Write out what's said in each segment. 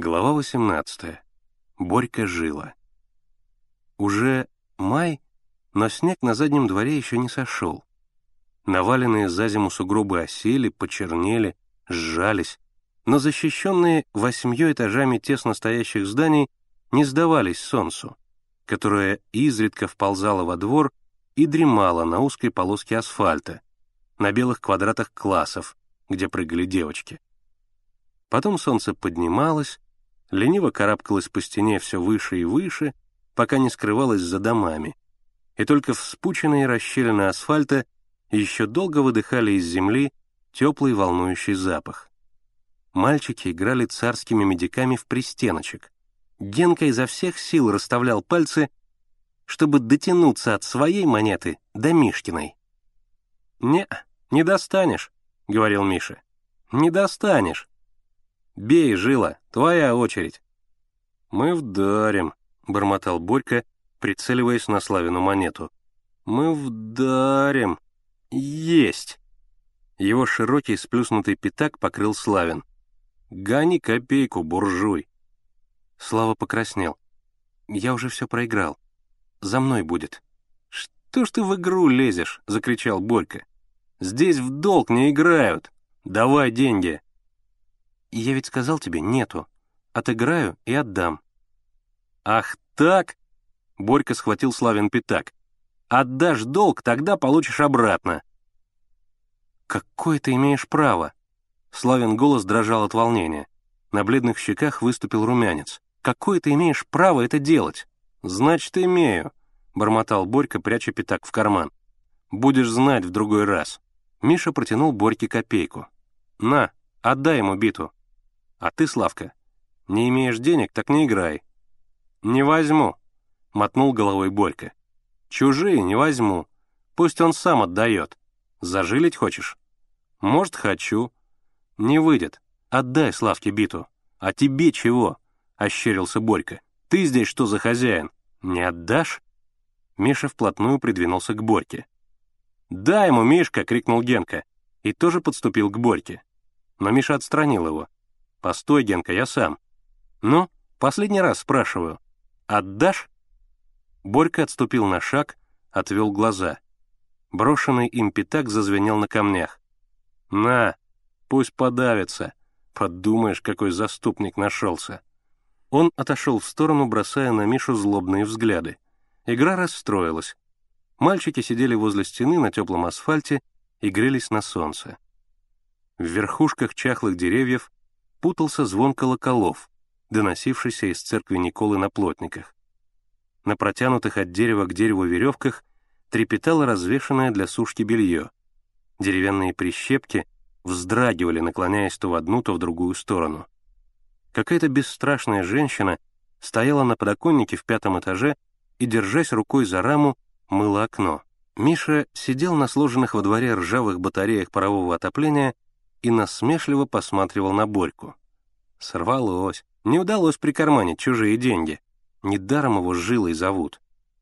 Глава 18. Борька жила. Уже май, но снег на заднем дворе еще не сошел. Наваленные за зиму сугробы осели, почернели, сжались, но защищенные восьмью этажами тесно стоящих зданий не сдавались солнцу, которое изредка вползало во двор и дремало на узкой полоске асфальта, на белых квадратах классов, где прыгали девочки. Потом солнце поднималось, лениво карабкалась по стене все выше и выше, пока не скрывалась за домами, и только вспученные расщелины асфальта еще долго выдыхали из земли теплый волнующий запах. Мальчики играли царскими медиками в пристеночек. Генка изо всех сил расставлял пальцы, чтобы дотянуться от своей монеты до Мишкиной. «Не, не достанешь», — говорил Миша. «Не достанешь. «Бей, Жила, твоя очередь». «Мы вдарим», — бормотал Борька, прицеливаясь на Славину монету. «Мы вдарим. Есть!» Его широкий сплюснутый пятак покрыл Славин. «Гони копейку, буржуй!» Слава покраснел. «Я уже все проиграл. За мной будет». «Что ж ты в игру лезешь?» — закричал Борька. «Здесь в долг не играют. Давай деньги». Я ведь сказал тебе, нету. Отыграю и отдам». «Ах так?» — Борька схватил Славин пятак. «Отдашь долг, тогда получишь обратно». «Какое ты имеешь право?» Славин голос дрожал от волнения. На бледных щеках выступил румянец. «Какое ты имеешь право это делать?» «Значит, имею», — бормотал Борька, пряча пятак в карман. «Будешь знать в другой раз». Миша протянул Борьке копейку. «На, отдай ему биту». А ты, Славка, не имеешь денег, так не играй». «Не возьму», — мотнул головой Борька. «Чужие не возьму. Пусть он сам отдает. Зажилить хочешь?» «Может, хочу». «Не выйдет. Отдай Славке биту». «А тебе чего?» — ощерился Борька. «Ты здесь что за хозяин? Не отдашь?» Миша вплотную придвинулся к Борьке. «Дай ему, Мишка!» — крикнул Генка. И тоже подступил к Борьке. Но Миша отстранил его. «Постой, Генка, я сам». «Ну, последний раз спрашиваю. Отдашь?» Борька отступил на шаг, отвел глаза. Брошенный им пятак зазвенел на камнях. «На, пусть подавится. Подумаешь, какой заступник нашелся». Он отошел в сторону, бросая на Мишу злобные взгляды. Игра расстроилась. Мальчики сидели возле стены на теплом асфальте и грелись на солнце. В верхушках чахлых деревьев путался звон колоколов, доносившийся из церкви Николы на плотниках. На протянутых от дерева к дереву веревках трепетало развешанное для сушки белье. Деревянные прищепки вздрагивали, наклоняясь то в одну, то в другую сторону. Какая-то бесстрашная женщина стояла на подоконнике в пятом этаже и, держась рукой за раму, мыла окно. Миша сидел на сложенных во дворе ржавых батареях парового отопления и насмешливо посматривал на Борьку. Сорвалось. Не удалось прикарманить чужие деньги. Недаром его жилой зовут.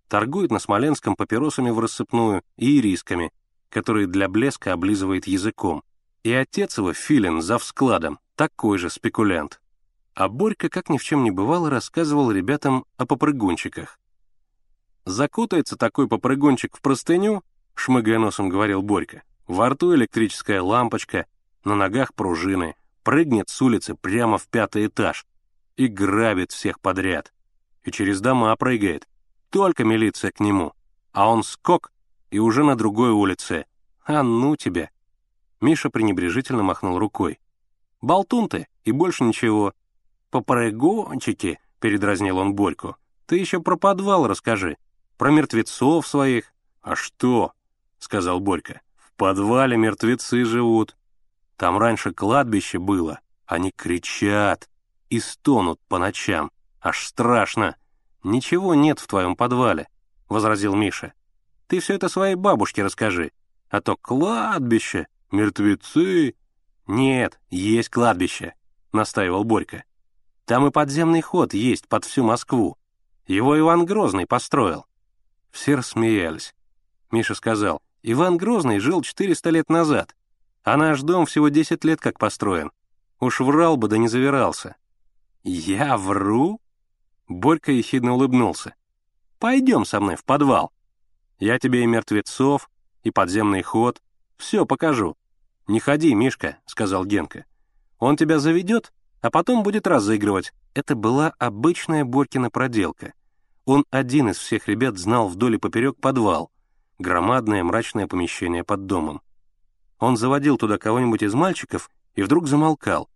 Торгует на Смоленском папиросами в рассыпную и ирисками, которые для блеска облизывает языком. И отец его, Филин, за вскладом, такой же спекулянт. А Борька, как ни в чем не бывало, рассказывал ребятам о попрыгунчиках. «Закутается такой попрыгунчик в простыню», — шмыгая носом говорил Борька. «Во рту электрическая лампочка, на ногах пружины, прыгнет с улицы прямо в пятый этаж и грабит всех подряд. И через дома прыгает. Только милиция к нему. А он скок и уже на другой улице. А ну тебя. Миша пренебрежительно махнул рукой. «Болтун ты, и больше ничего». «Попрыгончики», — передразнил он Борьку. «Ты еще про подвал расскажи. Про мертвецов своих». «А что?» — сказал Борька. «В подвале мертвецы живут. Там раньше кладбище было. Они кричат и стонут по ночам. Аж страшно. Ничего нет в твоем подвале, — возразил Миша. Ты все это своей бабушке расскажи. А то кладбище, мертвецы... Нет, есть кладбище, — настаивал Борька. Там и подземный ход есть под всю Москву. Его Иван Грозный построил. Все рассмеялись. Миша сказал, Иван Грозный жил 400 лет назад. А наш дом всего 10 лет как построен. Уж врал бы, да не завирался. «Я вру?» Борька ехидно улыбнулся. «Пойдем со мной в подвал. Я тебе и мертвецов, и подземный ход. Все покажу. Не ходи, Мишка», — сказал Генка. «Он тебя заведет, а потом будет разыгрывать». Это была обычная Борькина проделка. Он один из всех ребят знал вдоль и поперек подвал, громадное мрачное помещение под домом. Он заводил туда кого-нибудь из мальчиков и вдруг замолкал.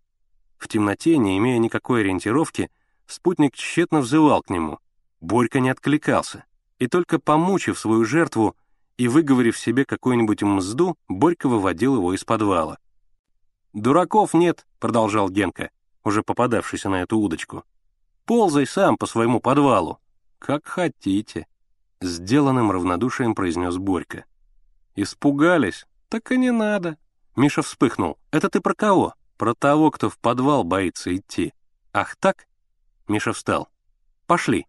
В темноте, не имея никакой ориентировки, спутник тщетно взывал к нему. Борька не откликался, и только помучив свою жертву и выговорив себе какую-нибудь мзду, Борька выводил его из подвала. «Дураков нет», — продолжал Генка, уже попадавшийся на эту удочку. «Ползай сам по своему подвалу». «Как хотите», — сделанным равнодушием произнес Борька. «Испугались? Так и не надо». Миша вспыхнул. «Это ты про кого?» «Про того, кто в подвал боится идти». «Ах так?» Миша встал. «Пошли».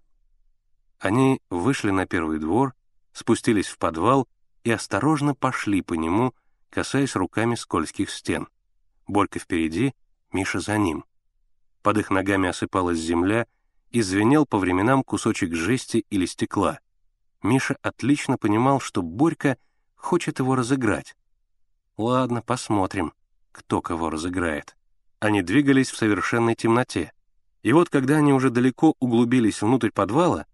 Они вышли на первый двор, спустились в подвал и осторожно пошли по нему, касаясь руками скользких стен. Борька впереди, Миша за ним. Под их ногами осыпалась земля, и звенел по временам кусочек жести или стекла. Миша отлично понимал, что Борька хочет его разыграть. Ладно, посмотрим, кто кого разыграет. Они двигались в совершенной темноте. И вот, когда они уже далеко углубились внутрь подвала,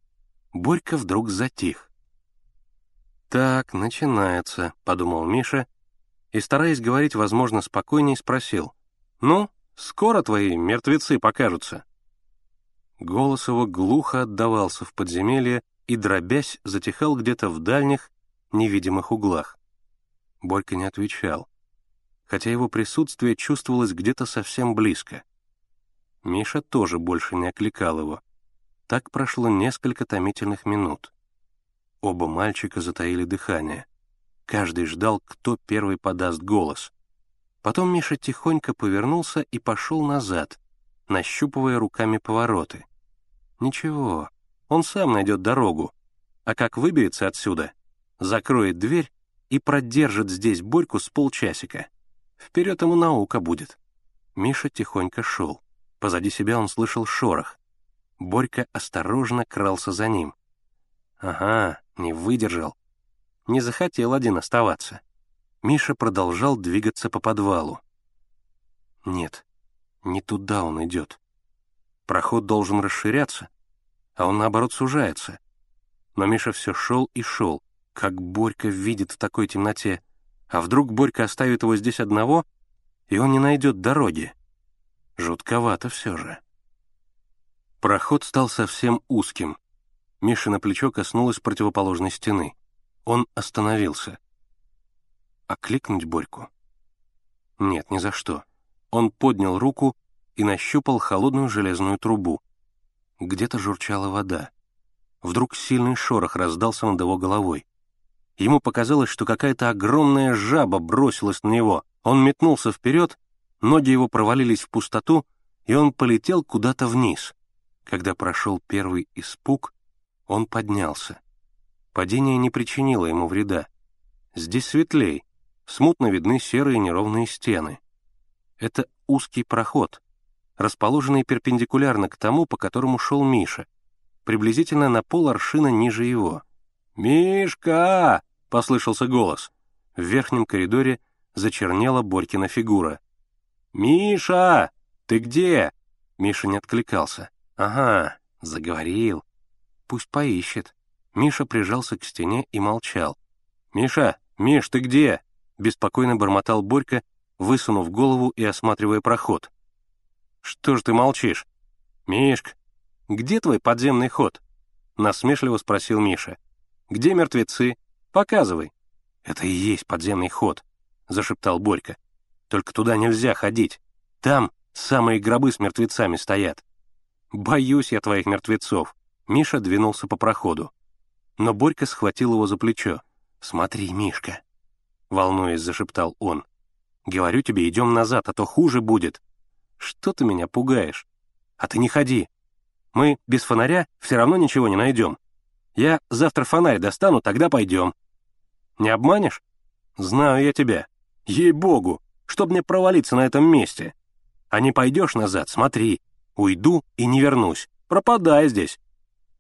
Борька вдруг затих. «Так, начинается», — подумал Миша, и, стараясь говорить, возможно, спокойней, спросил. «Ну, скоро твои мертвецы покажутся?» Голос его глухо отдавался в подземелье и, дробясь, затихал где-то в дальних, невидимых углах. Борька не отвечал, хотя его присутствие чувствовалось где-то совсем близко. Миша тоже больше не окликал его. Так прошло несколько томительных минут. Оба мальчика затаили дыхание. Каждый ждал, кто первый подаст голос. Потом Миша тихонько повернулся и пошел назад, нащупывая руками повороты. Ничего, он сам найдет дорогу, а как выберется отсюда, закроет дверь и продержит здесь Борьку с полчасика. Вперед ему наука будет. Миша тихонько шел. Позади себя он слышал шорох. Борька осторожно крался за ним. Ага, не выдержал. Не захотел один оставаться. Миша продолжал двигаться по подвалу. Нет, не туда он идет. Проход должен расширяться, а он, наоборот, сужается. Но Миша все шел и шел, как Борька видит в такой темноте. А вдруг Борька оставит его здесь одного, и он не найдет дороги? Жутковато все же. Проход стал совсем узким. Миша на плечо коснулась противоположной стены. Он остановился. Окликнуть Борьку? Нет, ни за что. Он поднял руку и нащупал холодную железную трубу. Где-то журчала вода. Вдруг сильный шорох раздался над его головой. Ему показалось, что какая-то огромная жаба бросилась на него. Он метнулся вперед, ноги его провалились в пустоту, и он полетел куда-то вниз. Когда прошел первый испуг, он поднялся. Падение не причинило ему вреда. Здесь светлей, смутно видны серые неровные стены. Это узкий проход, расположенный перпендикулярно к тому, по которому шел Миша, приблизительно на пол аршина ниже его. «Мишка!» — послышался голос. В верхнем коридоре зачернела Борькина фигура. «Миша! Ты где?» Миша не откликался. «Ага, заговорил. Пусть поищет». Миша прижался к стене и молчал. «Миша! Миш, ты где?» — беспокойно бормотал Борька, высунув голову и осматривая проход. «Что ж ты молчишь?» «Мишка, где твой подземный ход?» — насмешливо спросил Миша. «Где мертвецы? Показывай». «Это и есть подземный ход», — зашептал Борька. «Только туда нельзя ходить. Там самые гробы с мертвецами стоят». «Боюсь я твоих мертвецов», — Миша двинулся по проходу. Но Борька схватил его за плечо. «Смотри, Мишка», — волнуясь, зашептал он. «Говорю тебе, идем назад, а то хуже будет. Что ты меня пугаешь? А ты не ходи. Мы без фонаря все равно ничего не найдем. Я завтра фонарь достану, тогда пойдем. Не обманешь? Знаю я тебя. Ей-богу, чтоб мне провалиться на этом месте. А не пойдешь назад, смотри. Уйду и не вернусь. Пропадай здесь».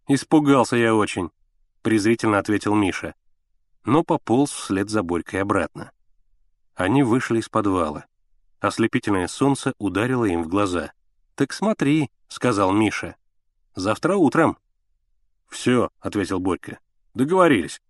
«Испугался я очень», — презрительно ответил Миша. Но пополз вслед за Борькой обратно. Они вышли из подвала. Ослепительное солнце ударило им в глаза. «Так смотри», — сказал Миша. «Завтра утром». «Все», — ответил Борька. «Договорились».